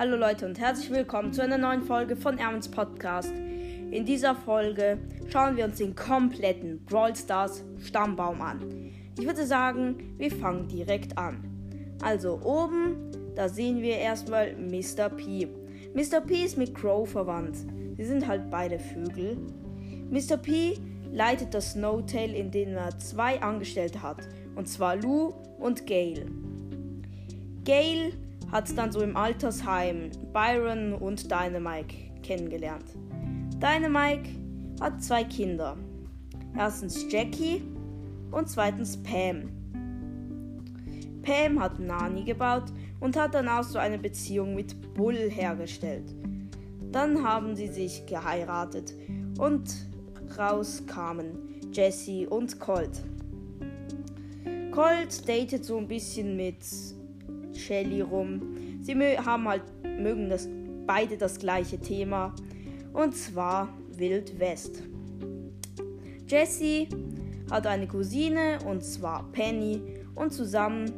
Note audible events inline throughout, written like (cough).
Hallo Leute und herzlich willkommen zu einer neuen Folge von Ermens Podcast. In dieser Folge schauen wir uns den kompletten Brawl Stars Stammbaum an. Ich würde sagen, wir fangen direkt an. Also oben, da sehen wir erstmal Mr. P. Mr. P ist mit Crow verwandt. Sie sind halt beide Vögel. Mr. P leitet das Snowtail, in dem er zwei Angestellte hat. Und zwar Lou und Gail. Gail hat dann so im Altersheim Byron und Dynamike kennengelernt. Dynamike hat zwei Kinder. Erstens Jackie und zweitens Pam. Pam hat Nani gebaut und hat dann auch so eine Beziehung mit Bull hergestellt. Dann haben sie sich geheiratet und raus kamen Jesse und Colt. Colt datet so ein bisschen mit Shelly rum. Sie haben halt mögen das beide das gleiche Thema und zwar Wild West. Jessie hat eine Cousine und zwar Penny und zusammen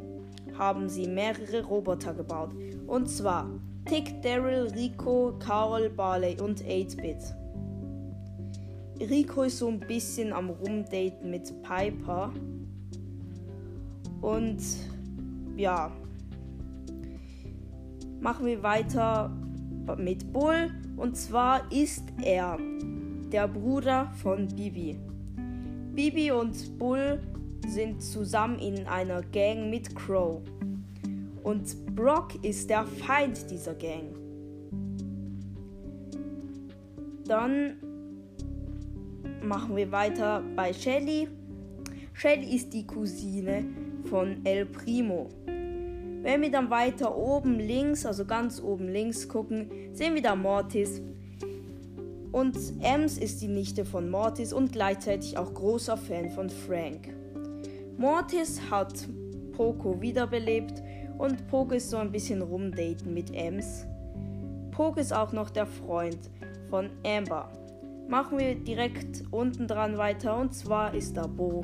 haben sie mehrere Roboter gebaut und zwar Tick, Daryl, Rico, Carl, Barley und 8-Bit. Rico ist so ein bisschen am Rumdaten mit Piper. Und ja, machen wir weiter mit Bull. Und zwar ist er der Bruder von Bibi. Bibi und Bull sind zusammen in einer Gang mit Crow. Und Brock ist der Feind dieser Gang. Dann machen wir weiter bei Shelly. Shelly ist die Cousine von El Primo. Wenn wir dann weiter oben links, also ganz oben links gucken, sehen wir da Mortis. Und Ems ist die Nichte von Mortis und gleichzeitig auch großer Fan von Frank. Mortis hat Poco wiederbelebt und Poco ist so ein bisschen rumdaten mit Ems. Poco ist auch noch der Freund von Amber. Machen wir direkt unten dran weiter und zwar ist da Bo.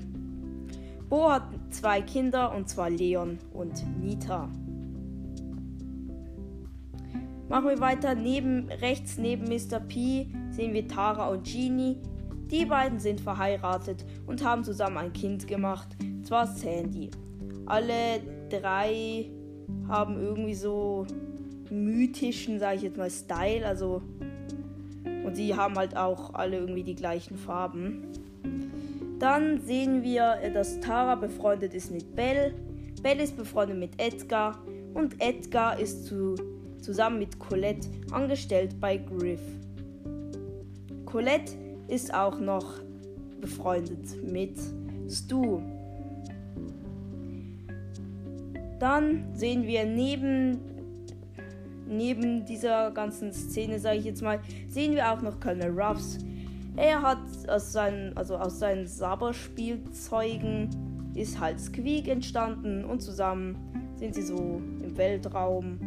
Bo hat zwei Kinder und zwar Leon und Nita. Machen wir weiter. Neben, rechts neben Mr. P sehen wir Tara und Genie. Die beiden sind verheiratet und haben zusammen ein Kind gemacht, zwar Sandy. Alle drei haben irgendwie so mythischen, sage ich jetzt mal, Style. Also und sie haben halt auch alle irgendwie die gleichen Farben. Dann sehen wir, äh, dass Tara befreundet ist mit Belle. Belle ist befreundet mit Edgar. Und Edgar ist zu, zusammen mit Colette angestellt bei Griff. Colette ist auch noch befreundet mit Stu. Dann sehen wir neben, neben dieser ganzen Szene, sage ich jetzt mal, sehen wir auch noch Colonel Ruffs. Er hat aus seinen, also aus seinen Saberspielzeugen ist halt Squeak entstanden und zusammen sind sie so im Weltraum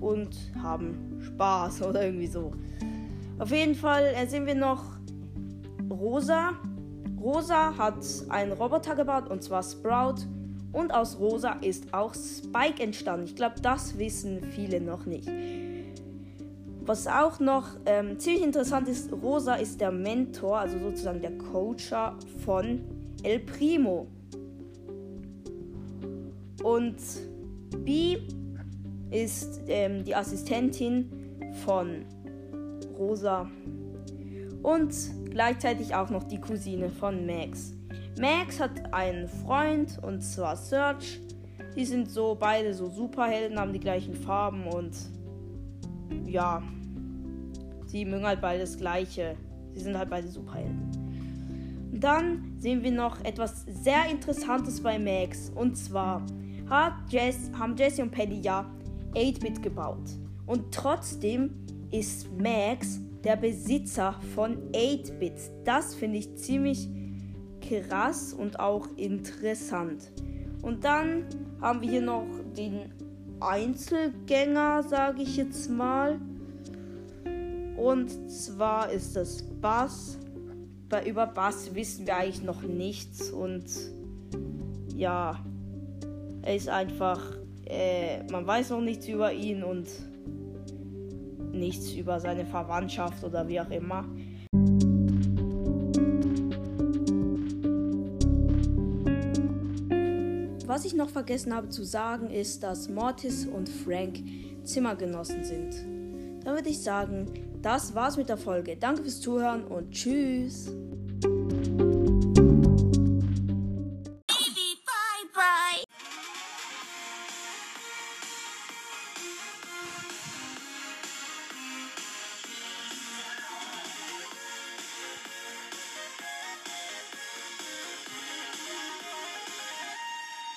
und haben Spaß (laughs) oder irgendwie so. Auf jeden Fall äh, sehen wir noch Rosa. Rosa hat einen Roboter gebaut und zwar Sprout. Und aus Rosa ist auch Spike entstanden. Ich glaube, das wissen viele noch nicht. Was auch noch ähm, ziemlich interessant ist, Rosa ist der Mentor, also sozusagen der Coacher von El Primo. Und B ist ähm, die Assistentin von Rosa. Und gleichzeitig auch noch die Cousine von Max. Max hat einen Freund und zwar Serge. Die sind so beide so Superhelden, haben die gleichen Farben und ja, Sie mögen halt beide das Gleiche. Sie sind halt beide Superhelden. Dann sehen wir noch etwas sehr Interessantes bei Max. Und zwar hat Jess, haben Jesse und Paddy ja 8-Bit gebaut. Und trotzdem ist Max der Besitzer von 8-Bit. Das finde ich ziemlich krass und auch interessant. Und dann haben wir hier noch den Einzelgänger, sage ich jetzt mal. Und zwar ist das Bass. Bei über Bass wissen wir eigentlich noch nichts. Und ja, er ist einfach. Äh, man weiß noch nichts über ihn und nichts über seine Verwandtschaft oder wie auch immer. Was ich noch vergessen habe zu sagen, ist, dass Mortis und Frank Zimmergenossen sind. Dann würde ich sagen, das war's mit der Folge. Danke fürs Zuhören und tschüss.